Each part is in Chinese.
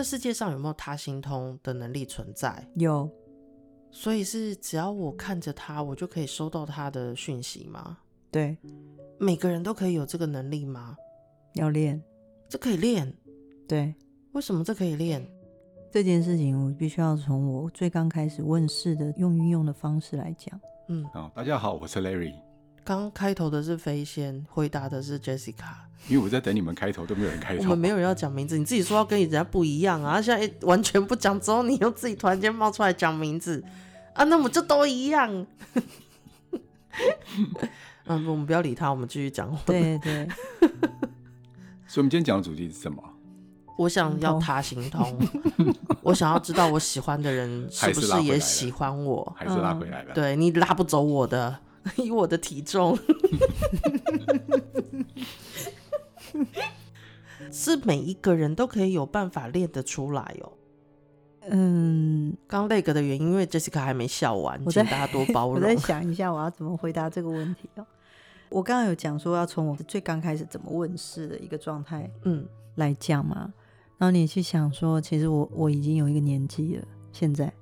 这世界上有没有他心通的能力存在？有，所以是只要我看着他，我就可以收到他的讯息吗？对，每个人都可以有这个能力吗？要练，这可以练。对，为什么这可以练？这件事情我必须要从我最刚开始问世的用运用的方式来讲。嗯，好，大家好，我是 Larry。刚开头的是飞仙，回答的是 Jessica。因为我在等你们开头，都没有人开头。我们没有人要讲名字，你自己说要跟人家不一样啊！现在完全不讲，之后你又自己突然间冒出来讲名字啊，那我们就都一样。嗯，我们不要理他，我们继续讲。对对。所以，我们今天讲的主题是什么？我想要他行通，我想要知道我喜欢的人是不是也喜欢我，还是拉回来了？对，你拉不走我的。以我的体重，是每一个人都可以有办法练得出来哦。嗯，刚那个的原因，因为 Jessica 还没笑完，请大家多包 容。我在想一下，我要怎么回答这个问题哦。我刚刚有讲说，要从我最刚开始怎么问世的一个状态，嗯，来讲嘛。然后你去想说，其实我我已经有一个年纪了，现在。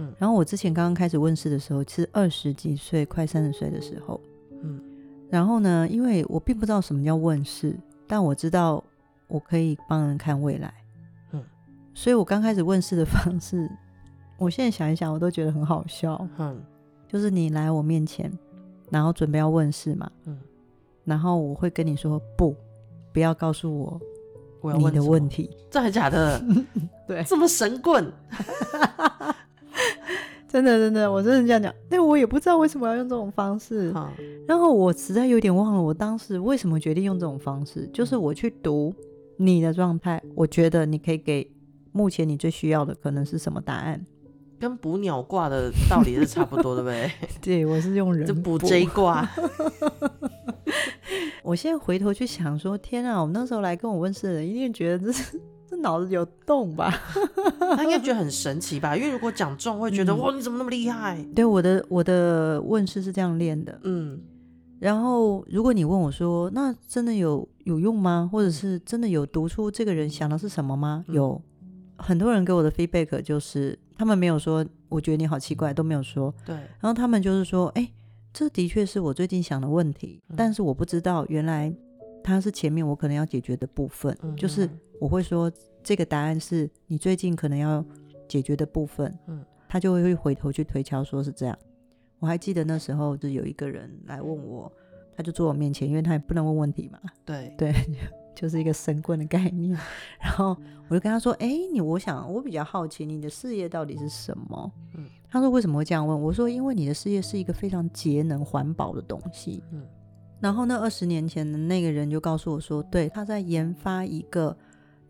嗯，然后我之前刚刚开始问世的时候，是二十几岁，快三十岁的时候，嗯，然后呢，因为我并不知道什么叫问世，但我知道我可以帮人看未来，嗯，所以我刚开始问世的方式，我现在想一想，我都觉得很好笑，嗯，就是你来我面前，然后准备要问世嘛，嗯，然后我会跟你说不，不要告诉我我要问你的问题，真的假的？对，这么神棍。真的，真的，我真的这样讲，但我也不知道为什么要用这种方式。嗯、然后我实在有点忘了，我当时为什么决定用这种方式，就是我去读你的状态，我觉得你可以给目前你最需要的可能是什么答案，跟补鸟卦的道理是差不多的呗。对，我是用人 就补这一卦。我现在回头去想说，天啊，我那时候来跟我问事的人一定觉得这是。这脑子有洞吧？他应该觉得很神奇吧？因为如果讲中，会觉得、嗯、哇，你怎么那么厉害？对，我的我的问世是这样练的。嗯，然后如果你问我说，那真的有有用吗？或者是真的有读出这个人想的是什么吗？嗯、有很多人给我的 feedback 就是，他们没有说我觉得你好奇怪，都没有说。对，然后他们就是说，哎，这的确是我最近想的问题，嗯、但是我不知道原来他是前面我可能要解决的部分，嗯、就是。我会说这个答案是你最近可能要解决的部分，嗯，他就会会回头去推敲，说是这样。我还记得那时候就有一个人来问我，他就坐我面前，因为他也不能问问题嘛，对对，就是一个神棍的概念。然后我就跟他说：“哎，你我想我比较好奇你的事业到底是什么？”嗯，他说：“为什么会这样问？”我说：“因为你的事业是一个非常节能环保的东西。”嗯，然后那二十年前的那个人就告诉我说：“对，他在研发一个。”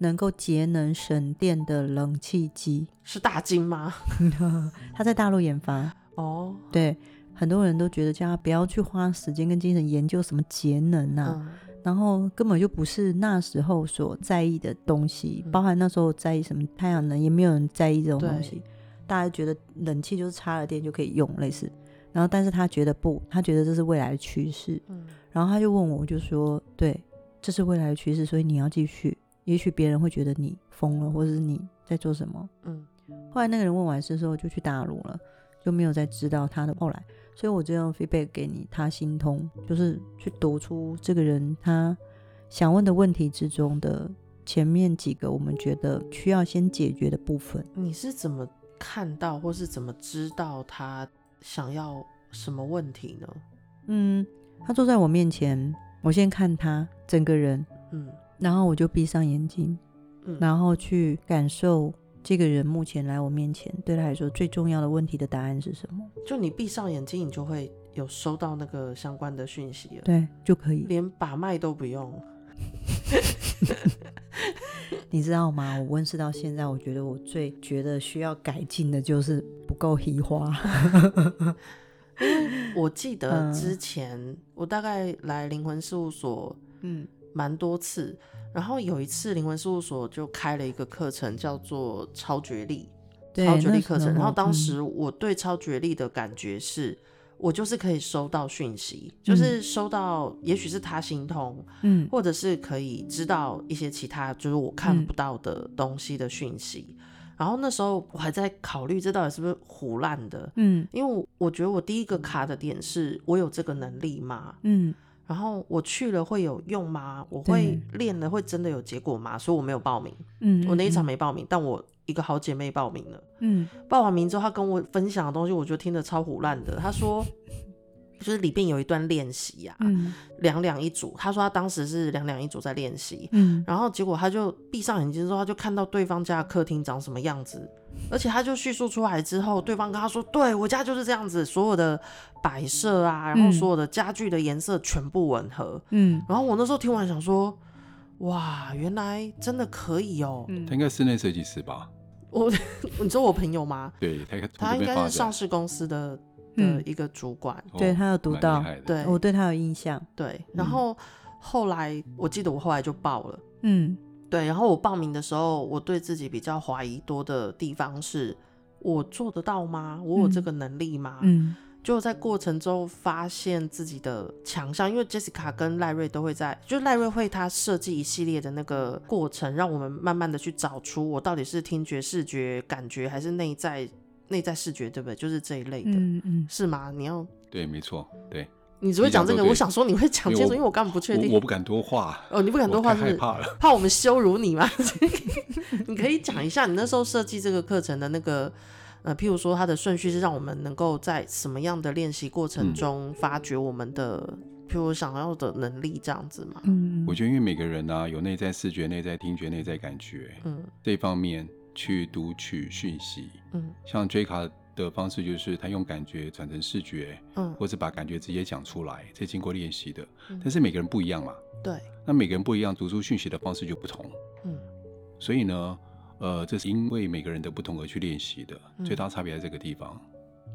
能够节能省电的冷气机是大金吗？他在大陆研发哦。对，很多人都觉得叫他不要去花时间跟精神研究什么节能啊，嗯、然后根本就不是那时候所在意的东西。嗯、包含那时候在意什么太阳能，也没有人在意这种东西。大家觉得冷气就是插了电就可以用，类似。然后，但是他觉得不，他觉得这是未来的趋势。嗯、然后他就问我，我就说，对，这是未来的趋势，所以你要继续。也许别人会觉得你疯了，或者是你在做什么。嗯，后来那个人问完事之后就去大陆了，就没有再知道他的后来。所以我这样 feedback 给你，他心通，就是去读出这个人他想问的问题之中的前面几个我们觉得需要先解决的部分。你是怎么看到，或是怎么知道他想要什么问题呢？嗯，他坐在我面前，我先看他整个人，嗯。然后我就闭上眼睛，嗯、然后去感受这个人目前来我面前，对他来说最重要的问题的答案是什么？就你闭上眼睛，你就会有收到那个相关的讯息了。对，就可以，连把脉都不用。你知道吗？我问世到现在，我觉得我最觉得需要改进的就是不够黑花。因为我记得之前、嗯、我大概来灵魂事务所，嗯。蛮多次，然后有一次灵魂事务所就开了一个课程，叫做超觉力，超觉力课程。然后当时我对超觉力的感觉是，我就是可以收到讯息，就是收到，也许是他心通，嗯，或者是可以知道一些其他就是我看不到的东西的讯息。嗯、然后那时候我还在考虑这到底是不是胡乱的，嗯，因为我我觉得我第一个卡的点是我有这个能力吗？嗯，然后我去了会有用吗？我会练了会真的有结果吗？所以我没有报名，嗯，我那一场没报名，但我。一个好姐妹报名了，嗯，报完名之后，她跟我分享的东西，我觉得听得超胡烂的。她说，就是里边有一段练习呀，嗯，两两一组。他说他当时是两两一组在练习，嗯，然后结果他就闭上眼睛之后，他就看到对方家的客厅长什么样子，而且他就叙述出来之后，对方跟他说，对，我家就是这样子，所有的摆设啊，然后所有的家具的颜色全部吻合，嗯，然后我那时候听完想说，哇，原来真的可以哦，嗯，他应该室内设计师吧？我，你知道我朋友吗？对，他他应该是上市公司的的一个主管，嗯、对他有读到，对，我对他有印象。对，然后后来我记得我后来就报了，嗯，对，然后我报名的时候，我对自己比较怀疑多的地方是，我做得到吗？我有这个能力吗？嗯。嗯就在过程中发现自己的强项，因为 Jessica 跟赖瑞都会在，就赖瑞会他设计一系列的那个过程，让我们慢慢的去找出我到底是听觉、视觉、感觉，还是内在内在视觉，对不对？就是这一类的，嗯嗯，是吗？你要对，没错，对。你只会讲这个，我想说你会讲清楚，因为我根本不确定我，我不敢多话。哦，你不敢多话是，怕了，怕我们羞辱你吗？你可以讲一下你那时候设计这个课程的那个。呃，譬如说，它的顺序是让我们能够在什么样的练习过程中发掘我们的，嗯、譬如想要的能力，这样子嘛？嗯，我觉得因为每个人呢、啊，有内在视觉、内在听觉、内在感觉，嗯，这方面去读取讯息，嗯，像 J 卡的方式就是他用感觉转成视觉，嗯，或者把感觉直接讲出来，这经过练习的，嗯、但是每个人不一样嘛，对，那每个人不一样，读出讯息的方式就不同，嗯，所以呢。呃，这是因为每个人的不同而去练习的，嗯、最大差别在这个地方。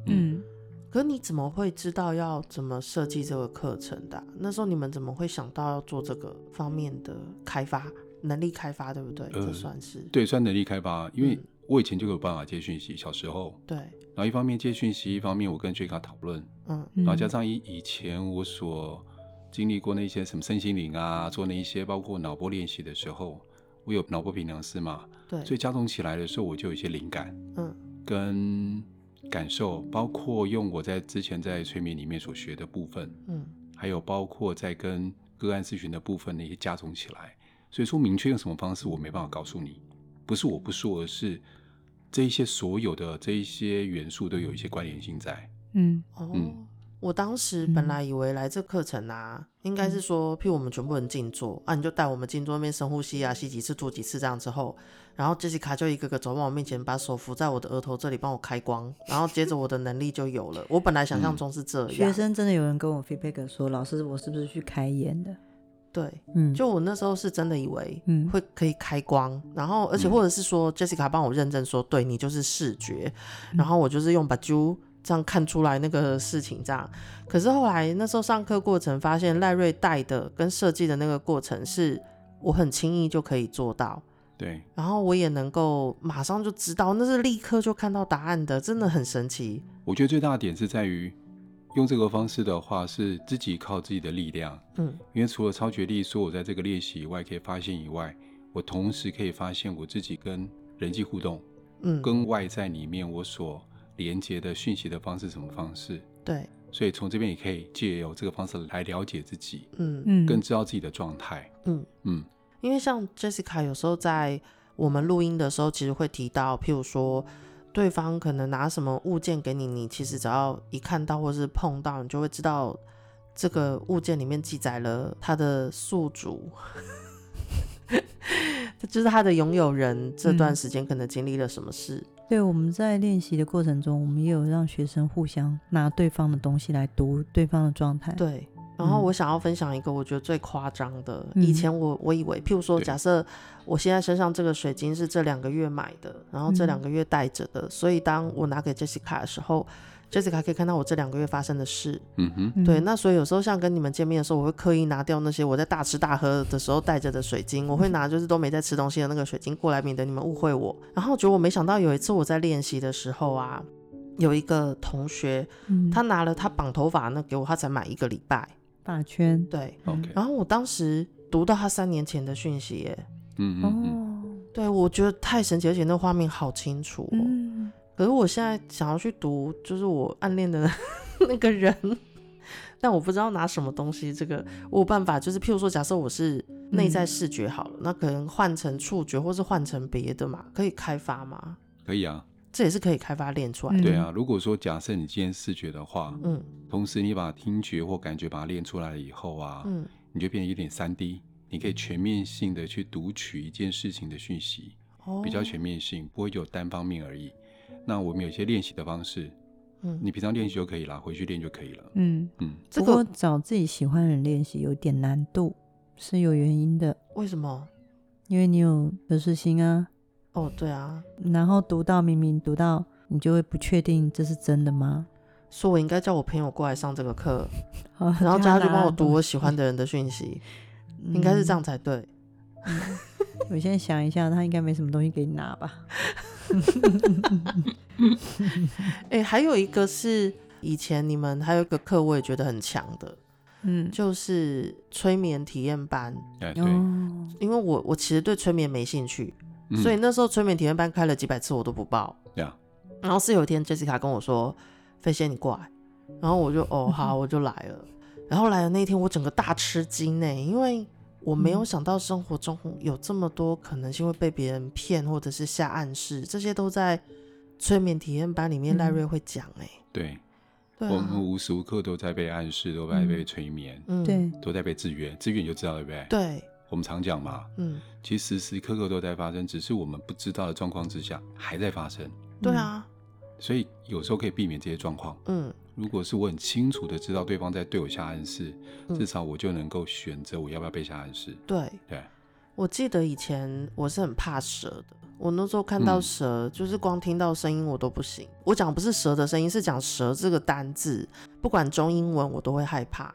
嗯，嗯，可你怎么会知道要怎么设计这个课程的？那时候你们怎么会想到要做这个方面的开发，能力开发，对不对？呃、这算是对，算能力开发。因为我以前就有办法接讯息，小时候对。然后一方面接讯息，一方面我跟 J 卡讨论，嗯，然后加上以以前我所经历过那些什么身心灵啊，做那一些包括脑波练习的时候。我有脑波平量师嘛？对，所以加重起来的时候，我就有一些灵感，嗯，跟感受，包括用我在之前在催眠里面所学的部分，嗯，还有包括在跟个案咨询的部分那些加重起来。所以说，明确用什么方式，我没办法告诉你，不是我不说，而是这一些所有的这一些元素都有一些关联性在，嗯，嗯。哦我当时本来以为来这课程啊，嗯、应该是说，譬如我们全部人静坐啊，你就带我们静坐那边深呼吸啊，吸几次吐几次这样之后，然后 Jessica 就一个个走到我面前，把手扶在我的额头这里帮我开光，然后接着我的能力就有了。我本来想象中是这样。学生真的有人跟我 feedback 说，老师我是不是去开眼的？对，嗯，就我那时候是真的以为，嗯，会可以开光，嗯、然后而且或者是说 Jessica 帮我认证说，对你就是视觉，嗯、然后我就是用把揪。这样看出来那个事情，这样。可是后来那时候上课过程发现，赖瑞带的跟设计的那个过程是我很轻易就可以做到。对。然后我也能够马上就知道，那是立刻就看到答案的，真的很神奇。我觉得最大的点是在于用这个方式的话，是自己靠自己的力量。嗯。因为除了超觉力说我在这个练习以外可以发现以外，我同时可以发现我自己跟人际互动，嗯，跟外在里面我所。连接的讯息的方式，什么方式？对，所以从这边也可以借由这个方式来了解自己，嗯嗯，更知道自己的状态，嗯嗯。嗯，因为像 Jessica 有时候在我们录音的时候，其实会提到，譬如说对方可能拿什么物件给你，你其实只要一看到或是碰到，你就会知道这个物件里面记载了他的宿主，就是他的拥有人这段时间可能经历了什么事。嗯对，我们在练习的过程中，我们也有让学生互相拿对方的东西来读对方的状态。对，然后我想要分享一个我觉得最夸张的，嗯、以前我我以为，譬如说，假设我现在身上这个水晶是这两个月买的，然后这两个月带着的，嗯、所以当我拿给 Jessica 的时候。Jessica 可以看到我这两个月发生的事，嗯哼，对，那所以有时候像跟你们见面的时候，我会刻意拿掉那些我在大吃大喝的时候带着的水晶，我会拿就是都没在吃东西的那个水晶过来，免得你们误会我。然后结果我没想到有一次我在练习的时候啊，有一个同学，嗯、他拿了他绑头发那给我，他才买一个礼拜发圈。对，OK。然后我当时读到他三年前的讯息，耶，嗯嗯嗯，对，我觉得太神奇，而且那画面好清楚哦。嗯、可是我现在想要去读，就是我暗恋的 那个人，但我不知道拿什么东西。这个我有办法，就是譬如说，假设我是内在视觉好了，嗯、那可能换成触觉，或是换成别的嘛，可以开发吗？可以啊。这也是可以开发练出来的。对啊，如果说假设你今天视觉的话，嗯，同时你把听觉或感觉把它练出来了以后啊，嗯，你就变得有点三 D，你可以全面性的去读取一件事情的讯息，哦，比较全面性，不会有单方面而已。那我们有一些练习的方式，嗯，你平常练习就可以了，回去练就可以了。嗯嗯，这个找自己喜欢的人练习有点难度，是有原因的。为什么？因为你有得失心啊。哦，对啊，然后读到明明读到，你就会不确定这是真的吗？说我应该叫我朋友过来上这个课，哦、然后叫他去帮我读我喜欢的人的讯息，嗯、应该是这样才对。嗯、我现在想一下，他应该没什么东西给你拿吧？哎、欸，还有一个是以前你们还有一个课，我也觉得很强的，嗯，就是催眠体验班。哎，对，因为我我其实对催眠没兴趣。嗯、所以那时候催眠体验班开了几百次，我都不报。Yeah. 然后是有一天，Jessica 跟我说：“飞仙，你过来。”然后我就哦 好，我就来了。然后来的那一天，我整个大吃惊呢，因为我没有想到生活中有这么多可能性会被别人骗，或者是下暗示，这些都在催眠体验班里面赖瑞会讲哎。对，对啊、我们无时无刻都在被暗示，都在被催眠，嗯，对，都在被制约，制约你就知道对不对？对。我们常讲嘛，嗯，其实时时刻刻都在发生，只是我们不知道的状况之下还在发生。对啊，所以有时候可以避免这些状况。嗯，如果是我很清楚的知道对方在对我下暗示，嗯、至少我就能够选择我要不要被下暗示。对对，我记得以前我是很怕蛇的，我那时候看到蛇，嗯、就是光听到声音我都不行。我讲不是蛇的声音，是讲蛇这个单字，不管中英文我都会害怕。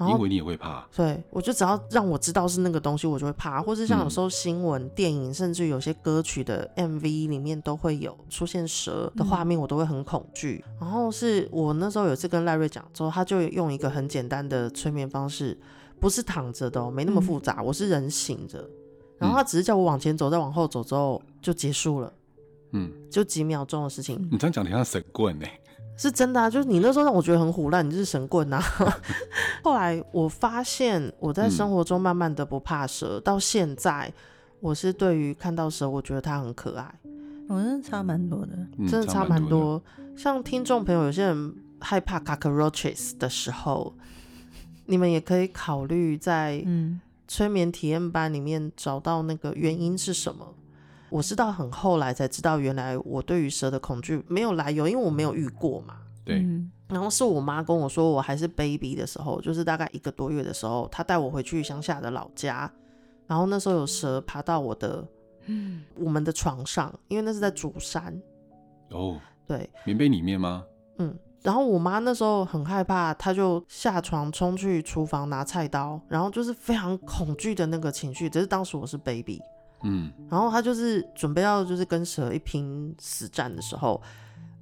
因为你也会怕，对，我就只要让我知道是那个东西，我就会怕。或是像有时候新闻、嗯、电影，甚至有些歌曲的 MV 里面都会有出现蛇的画面，我都会很恐惧。嗯、然后是我那时候有一次跟赖瑞讲之后，他就用一个很简单的催眠方式，不是躺着的哦，没那么复杂，嗯、我是人醒着，然后他只是叫我往前走，再往后走之后就结束了，嗯，就几秒钟的事情。你这样讲，你像神棍呢？是真的啊，就是你那时候让我觉得很虎烂，你就是神棍啊。后来我发现我在生活中慢慢的不怕蛇，嗯、到现在我是对于看到蛇，我觉得它很可爱。我真的差蛮多的，真的差蛮多。像听众朋友，有些人害怕 cockroaches 的时候，你们也可以考虑在催眠体验班里面找到那个原因是什么。我是到很后来才知道，原来我对于蛇的恐惧没有来由，因为我没有遇过嘛。对。然后是我妈跟我说，我还是 baby 的时候，就是大概一个多月的时候，她带我回去乡下的老家，然后那时候有蛇爬到我的，嗯，我们的床上，因为那是在竹山。哦。对。棉被里面吗？嗯。然后我妈那时候很害怕，她就下床冲去厨房拿菜刀，然后就是非常恐惧的那个情绪。只是当时我是 baby。嗯，然后他就是准备要就是跟蛇一拼死战的时候，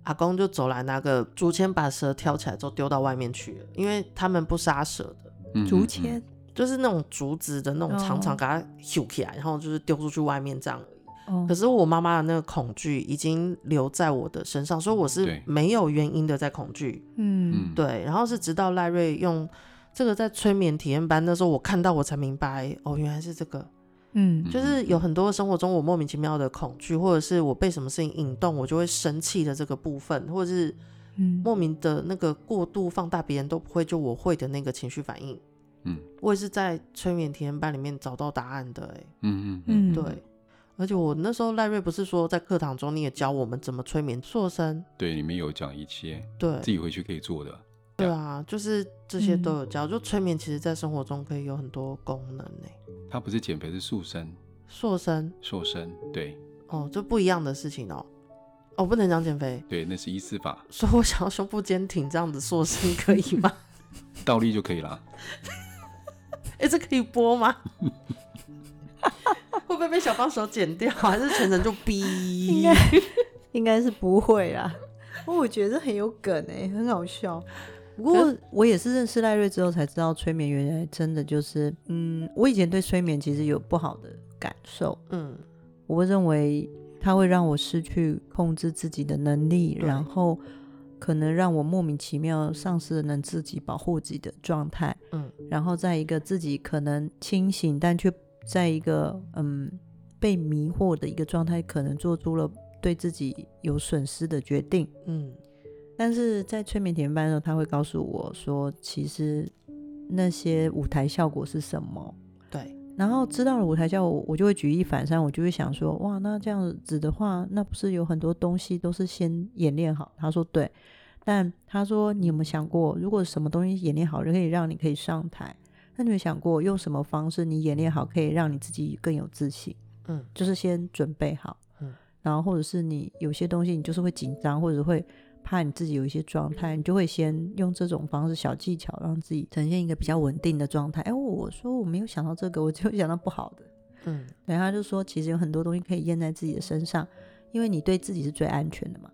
阿公就走来拿个竹签把蛇挑起来之后丢到外面去了，因为他们不杀蛇的。竹签就是那种竹子的那种长长，给它揪起来，然后就是丢出去外面这样而已。哦、可是我妈妈的那个恐惧已经留在我的身上，所以我是没有原因的在恐惧。嗯，对。然后是直到赖瑞用这个在催眠体验班那时候，我看到我才明白，哦，原来是这个。嗯，就是有很多生活中我莫名其妙的恐惧，或者是我被什么事情引动，我就会生气的这个部分，或者是莫名的那个过度放大别人都不会就我会的那个情绪反应。嗯，我也是在催眠体验班里面找到答案的、欸。哎，嗯嗯嗯，对。而且我那时候赖瑞不是说在课堂中你也教我们怎么催眠塑身？对，里面有讲一些，对，自己回去可以做的。对啊，就是这些都有教。嗯、就催眠其实在生活中可以有很多功能呢、欸。它不是减肥，是塑身。塑身，塑身，对。哦，这不一样的事情哦。哦，不能讲减肥。对，那是医师法。说我想要胸部坚挺这样子塑身 可以吗？倒立就可以了。哎、欸，这可以播吗？会不会被小帮手剪掉？还是全程就逼？应该应该是不会啦。我觉得很有梗哎，很好笑。不过我也是认识赖瑞之后才知道，催眠原来真的就是，嗯，我以前对催眠其实有不好的感受，嗯，我会认为它会让我失去控制自己的能力，然后可能让我莫名其妙丧失了能自己保护自己的状态，嗯，然后在一个自己可能清醒，但却在一个嗯被迷惑的一个状态，可能做出了对自己有损失的决定，嗯。但是在催眠体验班的时候，他会告诉我说，其实那些舞台效果是什么？对。然后知道了舞台效果，我就会举一反三，我就会想说，哇，那这样子的话，那不是有很多东西都是先演练好？他说对。但他说，你有没有想过，如果什么东西演练好，可以让你可以上台，那你有想过用什么方式你演练好，可以让你自己更有自信？嗯，就是先准备好。嗯。然后或者是你有些东西，你就是会紧张，或者会。怕你自己有一些状态，你就会先用这种方式小技巧，让自己呈现一个比较稳定的状态。哎，我说我没有想到这个，我就想到不好的。嗯，然后他就说，其实有很多东西可以验在自己的身上，因为你对自己是最安全的嘛，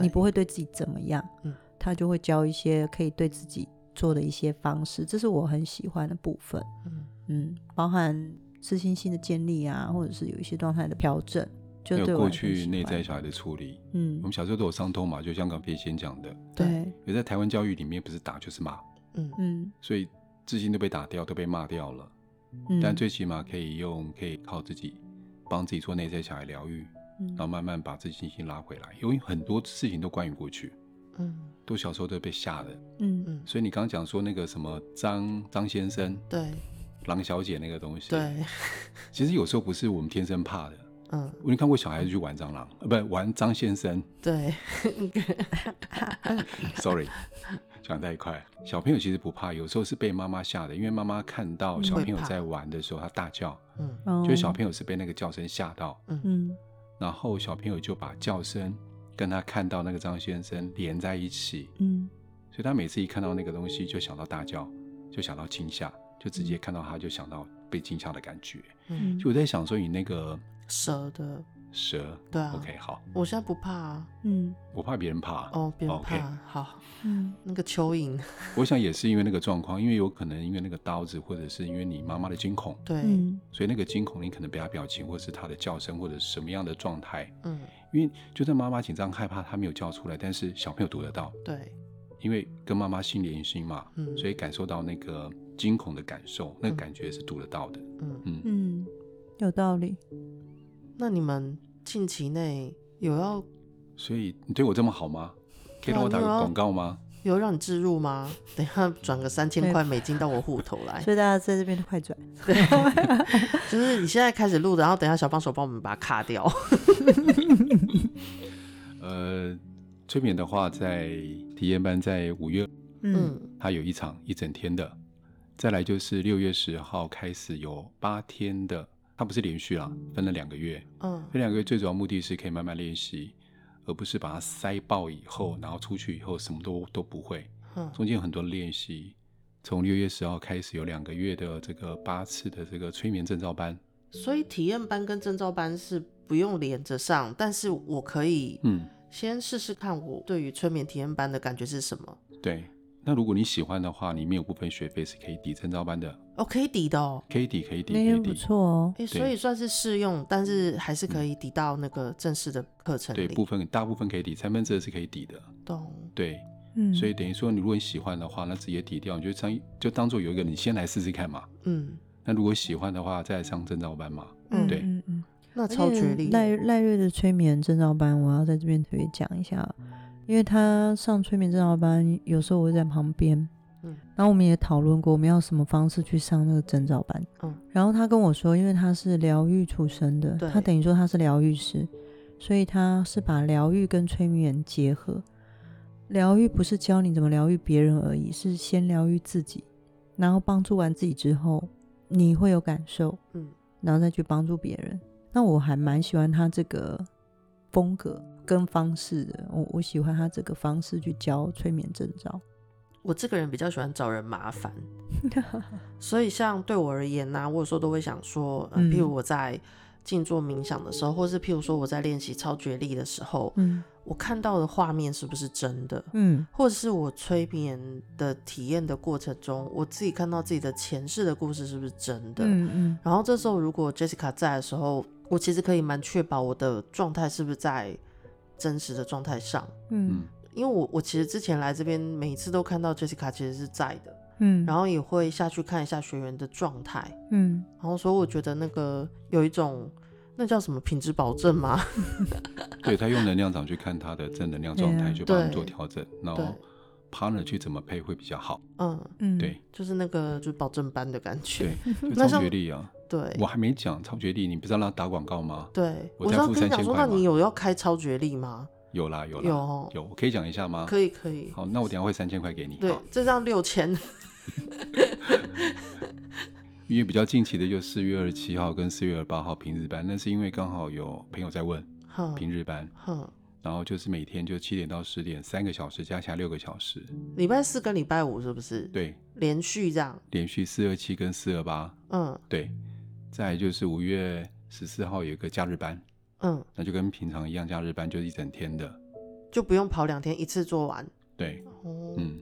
你不会对自己怎么样。嗯，他就会教一些可以对自己做的一些方式，这是我很喜欢的部分。嗯嗯，包含自信心的建立啊，或者是有一些状态的调整。还有过去内在小孩的处理，嗯，我们小时候都有伤痛嘛，就像刚飞仙讲的，对。有在台湾教育里面，不是打就是骂，嗯嗯，所以自信都被打掉，都被骂掉了。嗯，但最起码可以用，可以靠自己帮自己做内在小孩疗愈，嗯，然后慢慢把自信心拉回来。因为很多事情都关于过去，嗯，都小时候都被吓的，嗯嗯。所以你刚刚讲说那个什么张张先生，对，狼小姐那个东西，对，其实有时候不是我们天生怕的。嗯，我你看过小孩子去玩蟑螂，呃，不是玩张先生。对，sorry，讲太快。小朋友其实不怕，有时候是被妈妈吓的，因为妈妈看到小朋友在玩的时候，他大叫，嗯，就是小朋友是被那个叫声吓到，嗯，然后小朋友就把叫声跟他看到那个张先生连在一起，嗯，所以他每次一看到那个东西，就想到大叫，就想到惊吓，就直接看到他就想到被惊吓的感觉，嗯，就我在想说你那个。蛇的。蛇，对啊，OK，好，我现在不怕啊，嗯，我怕别人怕，哦，别人怕，好，嗯，那个蚯蚓，我想也是因为那个状况，因为有可能因为那个刀子，或者是因为你妈妈的惊恐，对，所以那个惊恐，你可能被他表情，或是他的叫声，或者是什么样的状态，嗯，因为就算妈妈紧张害怕，他没有叫出来，但是小朋友读得到，对，因为跟妈妈心连心嘛，嗯，所以感受到那个惊恐的感受，那个感觉是读得到的，嗯。嗯。嗯，有道理。那你们近期内有要？所以你对我这么好吗？可以让我打个广告吗？有让你置入吗？等一下转个三千块美金到我户头来。所以大家在这边快转。对，就是你现在开始录，然后等一下小帮手帮我们把它卡掉。呃，催眠的话，在体验班在五月，嗯，它有一场一整天的，再来就是六月十号开始有八天的。它不是连续啦，分了两个月。嗯，这两个月最主要目的是可以慢慢练习，而不是把它塞爆以后，然后出去以后什么都都不会。嗯，中间有很多练习。从六月十号开始有两个月的这个八次的这个催眠证照班。所以体验班跟证照班是不用连着上，但是我可以嗯先试试看我对于催眠体验班的感觉是什么。对。那如果你喜欢的话，里面有部分学费是可以抵证照班的哦，可以抵的哦，可以抵，可以抵，那也不错哦。哎，所以算是试用，但是还是可以抵到那个正式的课程里。对，部分大部分可以抵，三分之二是可以抵的。懂。对，嗯，所以等于说，你如果你喜欢的话，那直接抵掉，你就当就当做有一个，你先来试试看嘛。嗯。那如果喜欢的话，再来上证照班嘛。嗯，对，嗯嗯。那超绝力。赖赖瑞的催眠证照班，我要在这边特别讲一下，因为他上催眠证照班，有时候我会在旁边。嗯，然后我们也讨论过，我们要什么方式去上那个证照班。嗯，然后他跟我说，因为他是疗愈出身的，他等于说他是疗愈师，所以他是把疗愈跟催眠结合。疗愈不是教你怎么疗愈别人而已，是先疗愈自己，然后帮助完自己之后，你会有感受，嗯，然后再去帮助别人。那我还蛮喜欢他这个风格跟方式的，我我喜欢他这个方式去教催眠证照。我这个人比较喜欢找人麻烦，所以像对我而言呢、啊，我有时候都会想说，嗯，譬如我在静坐冥想的时候，或是譬如说我在练习超觉力的时候，嗯，我看到的画面是不是真的？嗯，或者是我催眠的体验的过程中，我自己看到自己的前世的故事是不是真的？嗯嗯。然后这时候如果 Jessica 在的时候，我其实可以蛮确保我的状态是不是在真实的状态上。嗯，因为我我其实之前来这边每一次都看到 Jessica 其实是在的。嗯，然后也会下去看一下学员的状态，嗯，然后所以我觉得那个有一种那叫什么品质保证吗？对，他用能量场去看他的正能量状态，就帮你做调整，然后 partner 去怎么配会比较好。嗯嗯，对，就是那个就是保证班的感觉。对，就超觉力啊。对，我还没讲超觉力，你不是要让他打广告吗？对，我在付三千块。那你有要开超觉力吗？有啦有啦有有，我可以讲一下吗？可以可以。好，那我等下会三千块给你。对，这张六千。因为比较近期的就四月二十七号跟四月二十八号平日班，那是因为刚好有朋友在问平日班，然后就是每天就七点到十点三个小时，加起来六个小时。礼拜四跟礼拜五是不是？对，连续这样。连续四二七跟四二八，嗯，对。再就是五月十四号有一个假日班，嗯，那就跟平常一样，假日班就是一整天的，就不用跑两天，一次做完。对，嗯。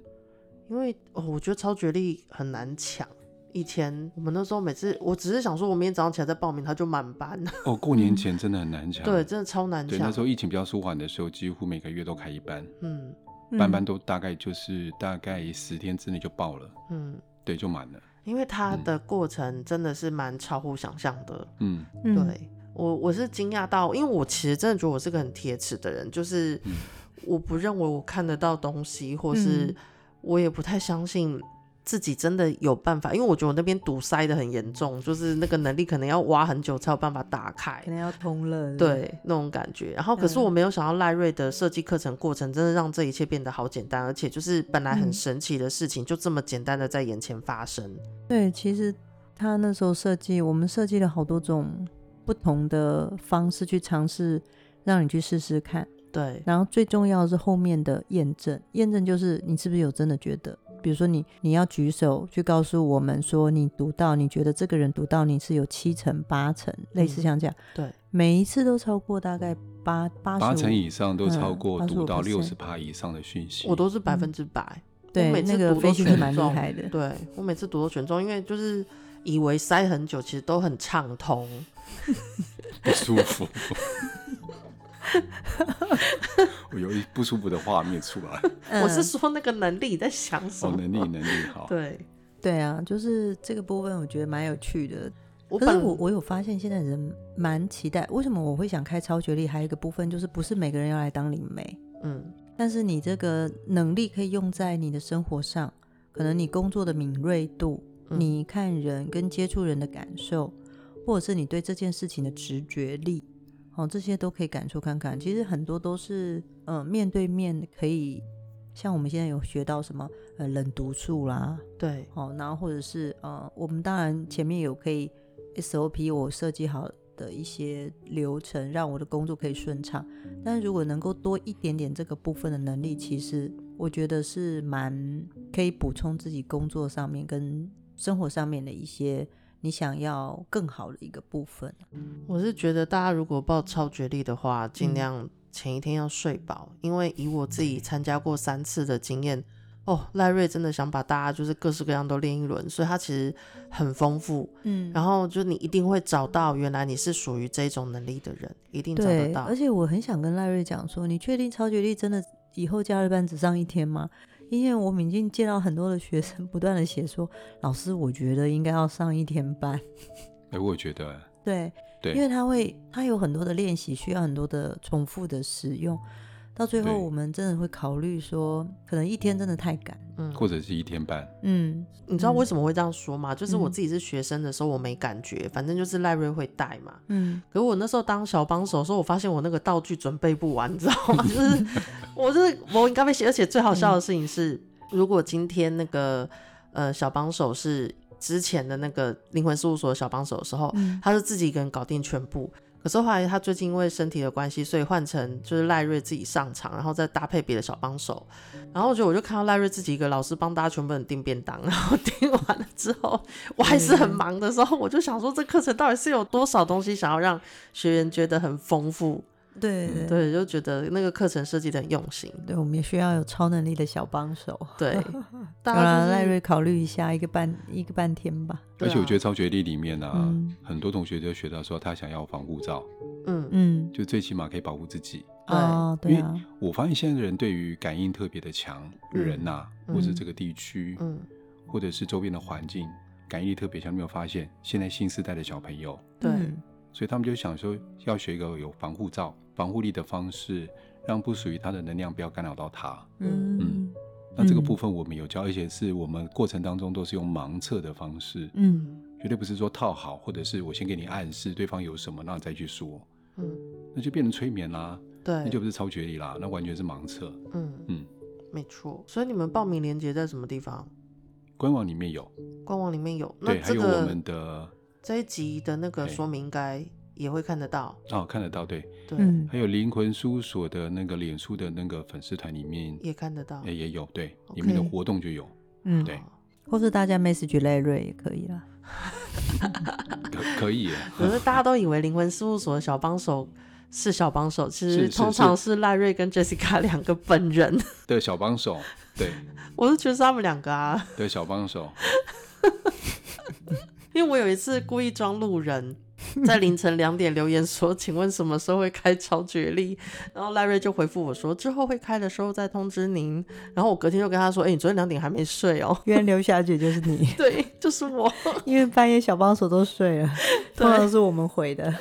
因为哦，我觉得超觉力很难抢。以前我们那时候每次，我只是想说，我明天早上起来再报名，他就满班。哦，过年前真的很难抢。对，真的超难抢。对，那时候疫情比较舒缓的时候，几乎每个月都开一班。嗯，班班都大概就是大概十天之内就爆了。嗯，对，就满了。因为它的过程真的是蛮超乎想象的。嗯，对我我是惊讶到，因为我其实真的觉得我是个很铁齿的人，就是我不认为我看得到东西，或是。我也不太相信自己真的有办法，因为我觉得我那边堵塞的很严重，就是那个能力可能要挖很久才有办法打开，可能要通了，对那种感觉。然后，可是我没有想到赖瑞的设计课程过程，真的让这一切变得好简单，而且就是本来很神奇的事情，就这么简单的在眼前发生。嗯。对，其实他那时候设计，我们设计了好多种不同的方式去尝试，让你去试试看。对，然后最重要的是后面的验证，验证就是你是不是有真的觉得，比如说你你要举手去告诉我们说你读到，你觉得这个人读到你是有七成八成，类似像这样，嗯、对，每一次都超过大概八八八成以上都超过读到六十趴以上的讯息，我都是百分之百，嗯、对，那个飞行是蛮厉害的，对我每次读都全中，因为就是以为塞很久，其实都很畅通，不舒服。我有一不舒服的画面出来。嗯、我是说那个能力在想什么？哦、能力能力好。对对啊，就是这个部分我觉得蛮有趣的。我可是我我有发现现在人蛮期待，为什么我会想开超觉力？还有一个部分就是不是每个人要来当灵媒，嗯，但是你这个能力可以用在你的生活上，可能你工作的敏锐度，嗯、你看人跟接触人的感受，或者是你对这件事情的直觉力。哦，这些都可以感受看看。其实很多都是，嗯、呃，面对面可以，像我们现在有学到什么，呃，冷读术啦，对，哦，然后或者是，呃，我们当然前面有可以 SOP，我设计好的一些流程，让我的工作可以顺畅。但是如果能够多一点点这个部分的能力，其实我觉得是蛮可以补充自己工作上面跟生活上面的一些。你想要更好的一个部分，我是觉得大家如果报超觉力的话，尽量前一天要睡饱，嗯、因为以我自己参加过三次的经验，哦，赖瑞真的想把大家就是各式各样都练一轮，所以他其实很丰富，嗯，然后就你一定会找到原来你是属于这种能力的人，一定找得到。而且我很想跟赖瑞讲说，你确定超觉力真的以后假日班只上一天吗？因为我们已经见到很多的学生不断的写说，老师，我觉得应该要上一天班。哎、欸，我觉得。对对，因为他会，他有很多的练习，需要很多的重复的使用。到最后，我们真的会考虑说，可能一天真的太赶，嗯，或者是一天半，嗯，你知道为什么会这样说吗？就是我自己是学生的时候，我没感觉，反正就是赖瑞会带嘛，嗯，可是我那时候当小帮手的时候，我发现我那个道具准备不完，你知道吗？就是我是我应该被写，而且最好笑的事情是，如果今天那个呃小帮手是之前的那个灵魂事务所的小帮手的时候，他是自己一个人搞定全部。可是后来他最近因为身体的关系，所以换成就是赖瑞自己上场，然后再搭配别的小帮手。然后我觉得我就看到赖瑞自己一个老师帮大家全部人订便当，然后订完了之后，我还是很忙的时候，我就想说这课程到底是有多少东西想要让学员觉得很丰富。对对，对，就觉得那个课程设计的很用心。对，我们也需要有超能力的小帮手。对，当然赖瑞考虑一下，一个半一个半天吧。而且我觉得超觉力里面呢、啊，嗯、很多同学就学到说他想要防护罩。嗯嗯，就最起码可以保护自己。哦，对啊。因为我发现现在的人对于感应特别的强，嗯、人呐、啊，或者这个地区，嗯，或者是周边的环境，感应力特别强。你有没有发现现在新时代的小朋友？对。所以他们就想说，要学一个有防护罩、防护力的方式，让不属于他的能量不要干扰到他。嗯嗯，那这个部分我们有教，而且是我们过程当中都是用盲测的方式。嗯，绝对不是说套好，或者是我先给你暗示对方有什么，然后再去说。嗯，那就变成催眠啦。对，那就不是超觉力啦，那完全是盲测。嗯嗯，嗯没错。所以你们报名链接在什么地方？官网里面有。官网里面有。对，还有我们的。这一集的那个说明应该也会看得到。哦，看得到，对。对，还有灵魂事务所的那个脸书的那个粉丝团里面也看得到，也也有，对，里面的活动就有，嗯，对，或是大家 message 赖瑞也可以啦，可可以，可是大家都以为灵魂事务所的小帮手是小帮手，其实通常是赖瑞跟 Jessica 两个本人。的小帮手，对，我是觉得是他们两个啊，对，小帮手。因为我有一次故意装路人，在凌晨两点留言说：“请问什么时候会开超绝力？”然后赖瑞就回复我说：“之后会开的时候再通知您。”然后我隔天就跟他说：“哎、欸，你昨天两点还没睡哦。”原来刘小姐就是你，对，就是我。因为半夜小帮手都睡了，通常是我们回的。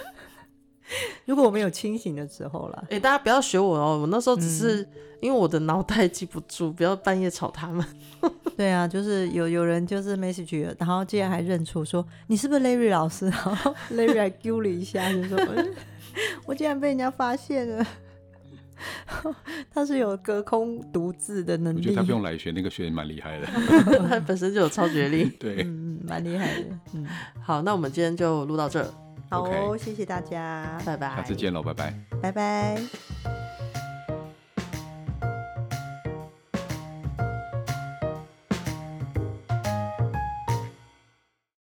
如果我们有清醒的时候了，哎、欸，大家不要学我哦，我那时候只是因为我的脑袋记不住，不要半夜吵他们。对啊，就是有有人就是 message，然后竟然还认出说你是不是 Larry 老师，然后 Larry 还丢了一下，就说我竟然被人家发现了，他是有隔空读字的能力。我觉得他不用来学，那个学员蛮厉害的，他本身就有超觉力，对，嗯，蛮厉害的。嗯，好，那我们今天就录到这。好，谢谢大家，拜拜，下次见喽，拜拜，拜拜。